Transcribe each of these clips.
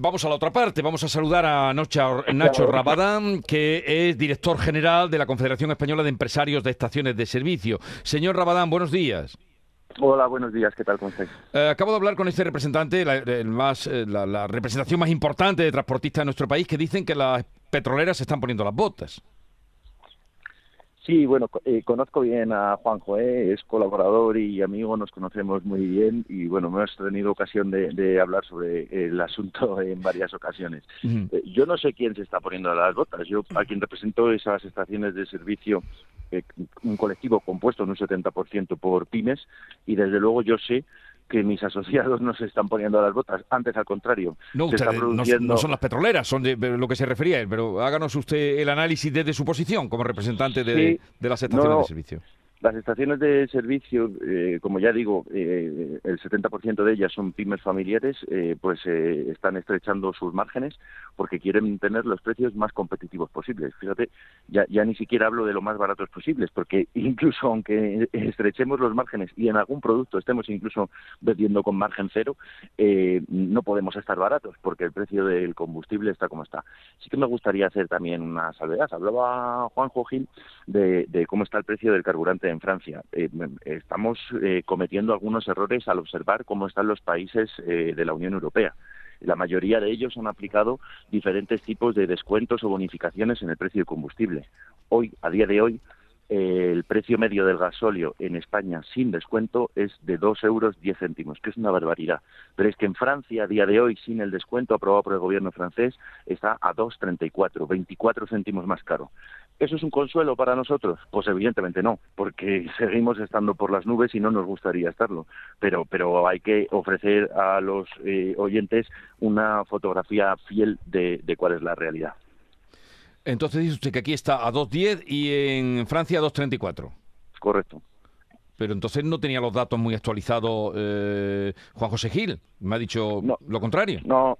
Vamos a la otra parte, vamos a saludar a Nacho, Nacho Rabadán, que es director general de la Confederación Española de Empresarios de Estaciones de Servicio. Señor Rabadán, buenos días. Hola, buenos días, ¿qué tal? ¿Cómo eh, acabo de hablar con este representante, la, más, eh, la representación más importante de transportistas de nuestro país, que dicen que las petroleras se están poniendo las botas. Sí, bueno, eh, conozco bien a Juanjo, ¿eh? es colaborador y amigo, nos conocemos muy bien y bueno, hemos tenido ocasión de, hablar sobre el asunto en varias ocasiones. Eh, yo no sé quién se está poniendo las botas, yo a quien represento esas estaciones de servicio, un colectivo compuesto en un 70% por pymes y desde luego yo sé que mis asociados no se están poniendo las botas, antes al contrario. No, no, son las petroleras, son de, lo que se refería él, pero háganos usted el análisis desde su posición como representante de, de las estaciones de servicio. Las estaciones de servicio, eh, como ya digo, eh, el 70% de ellas son pymes familiares, eh, pues están estrechando sus márgenes porque quieren tener los precios más competitivos posibles. Fíjate, ya, ya ni siquiera hablo de lo más baratos posibles, porque incluso aunque estrechemos los márgenes y en algún producto estemos incluso vendiendo con margen cero, no podemos estar baratos porque el precio del combustible está como está. Sí que me gustaría hacer también una salvedad. Hablaba Juan Jojín de cómo está el precio del carburante en Francia. Eh, estamos eh, cometiendo algunos errores al observar cómo están los países eh, de la Unión Europea. La mayoría de ellos han aplicado diferentes tipos de descuentos o bonificaciones en el precio del combustible. Hoy, a día de hoy, el precio medio del gasóleo en España sin descuento es de 2 euros 10 céntimos, que es una barbaridad. Pero es que en Francia, a día de hoy, sin el descuento aprobado por el gobierno francés, está a 2,34, 24 céntimos más caro. ¿Eso es un consuelo para nosotros? Pues evidentemente no, porque seguimos estando por las nubes y no nos gustaría estarlo. Pero, pero hay que ofrecer a los eh, oyentes una fotografía fiel de, de cuál es la realidad. Entonces dice usted que aquí está a 2.10 y en Francia a 2.34. Correcto. Pero entonces no tenía los datos muy actualizados eh, Juan José Gil. Me ha dicho lo contrario. No,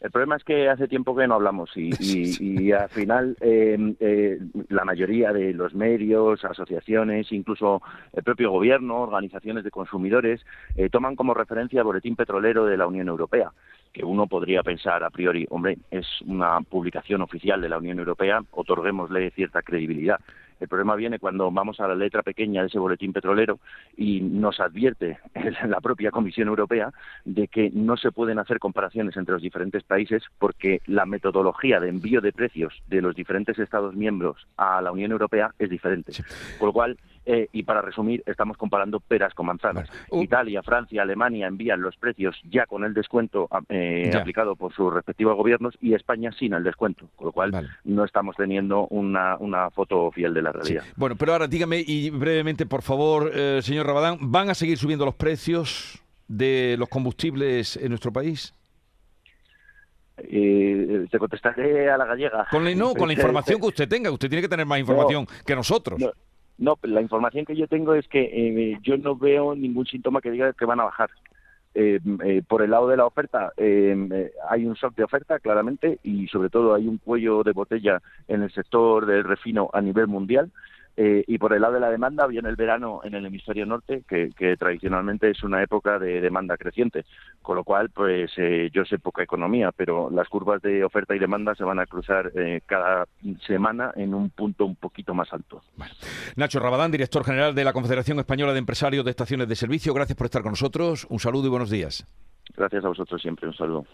el problema es que hace tiempo que no hablamos y, y, al final em, eh, la mayoría de los medios, asociaciones, incluso el propio gobierno, organizaciones de consumidores, eh, toman como referencia el Boletín Petrolero de la Unión Europea que uno podría pensar a priori, hombre, es una publicación oficial de la Unión Europea, otorguémosle cierta credibilidad. El problema viene cuando vamos a la letra pequeña de ese boletín petrolero y nos advierte la propia Comisión Europea de que no se pueden hacer comparaciones entre los diferentes países porque la metodología de envío de precios de los diferentes Estados miembros a la Unión Europea es diferente. Con lo cual, eh, y para resumir, estamos comparando peras con manzanas. Italia, Francia, Alemania envían los precios ya con el descuento eh, aplicado por sus respectivos gobiernos y España sin el descuento, con lo cual no estamos teniendo una, una foto fiel de la realidad. Bueno, pero ahora dígame y brevemente, por favor, eh, señor Rabadán, ¿van a seguir subiendo los precios de los combustibles en nuestro país? Eh, te contestaré a la gallega. Con no, con la información que usted tenga. Usted tiene que tener más información que nosotros. No, la información que yo tengo es que eh, yo no veo ningún síntoma que diga que van a bajar. Eh, eh, por el lado de la oferta hay un shock de oferta claramente y sobre todo hay un cuello de botella en el sector del refino a nivel mundial eh, y por el lado de la demanda, viene el verano en el hemisferio norte, que, tradicionalmente es una época de demanda creciente, con lo cual, pues eh, yo sé poca economía, pero las curvas de oferta y demanda se van a cruzar eh, cada semana en un punto un poquito más alto. Nacho Rabadán, director general de la Confederación Española de Empresarios de Estaciones de Servicio, gracias por estar con nosotros. Un saludo y buenos días. Gracias a vosotros siempre, un saludo.